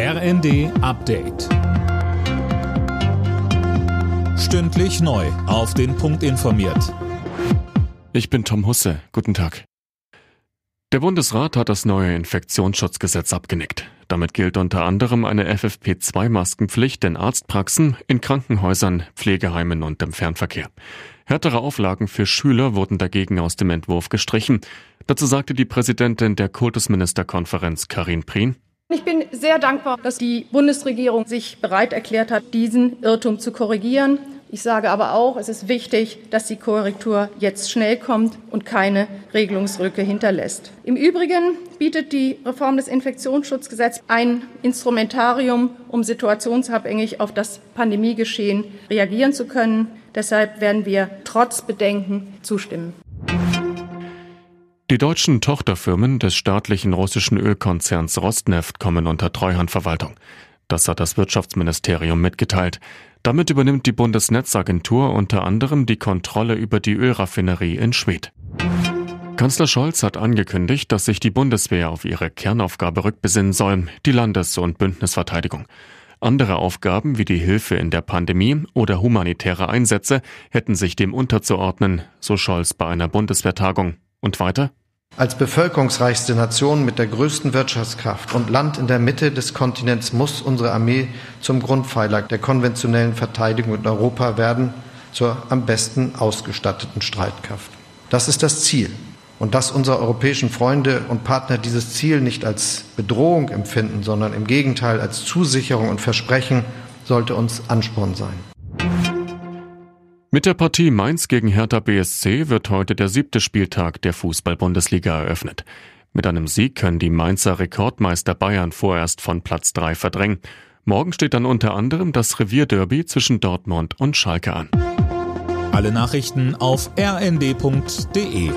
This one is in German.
RND Update. Stündlich neu. Auf den Punkt informiert. Ich bin Tom Husse. Guten Tag. Der Bundesrat hat das neue Infektionsschutzgesetz abgenickt. Damit gilt unter anderem eine FFP2-Maskenpflicht in Arztpraxen, in Krankenhäusern, Pflegeheimen und im Fernverkehr. Härtere Auflagen für Schüler wurden dagegen aus dem Entwurf gestrichen. Dazu sagte die Präsidentin der Kultusministerkonferenz Karin Prien. Ich bin sehr dankbar, dass die Bundesregierung sich bereit erklärt hat, diesen Irrtum zu korrigieren. Ich sage aber auch, es ist wichtig, dass die Korrektur jetzt schnell kommt und keine Regelungsrücke hinterlässt. Im Übrigen bietet die Reform des Infektionsschutzgesetzes ein Instrumentarium, um situationsabhängig auf das Pandemiegeschehen reagieren zu können. Deshalb werden wir trotz Bedenken zustimmen. Die deutschen Tochterfirmen des staatlichen russischen Ölkonzerns Rosneft kommen unter Treuhandverwaltung. Das hat das Wirtschaftsministerium mitgeteilt. Damit übernimmt die Bundesnetzagentur unter anderem die Kontrolle über die Ölraffinerie in Schwedt. Kanzler Scholz hat angekündigt, dass sich die Bundeswehr auf ihre Kernaufgabe rückbesinnen soll, die Landes- und Bündnisverteidigung. Andere Aufgaben wie die Hilfe in der Pandemie oder humanitäre Einsätze hätten sich dem unterzuordnen, so Scholz bei einer Bundeswehrtagung. Und weiter? Als bevölkerungsreichste Nation mit der größten Wirtschaftskraft und Land in der Mitte des Kontinents muss unsere Armee zum Grundpfeiler der konventionellen Verteidigung in Europa werden, zur am besten ausgestatteten Streitkraft. Das ist das Ziel. Und dass unsere europäischen Freunde und Partner dieses Ziel nicht als Bedrohung empfinden, sondern im Gegenteil als Zusicherung und Versprechen, sollte uns Ansporn sein. Mit der Partie Mainz gegen Hertha BSC wird heute der siebte Spieltag der Fußball-Bundesliga eröffnet. Mit einem Sieg können die Mainzer Rekordmeister Bayern vorerst von Platz 3 verdrängen. Morgen steht dann unter anderem das Revierderby zwischen Dortmund und Schalke an. Alle Nachrichten auf rnd.de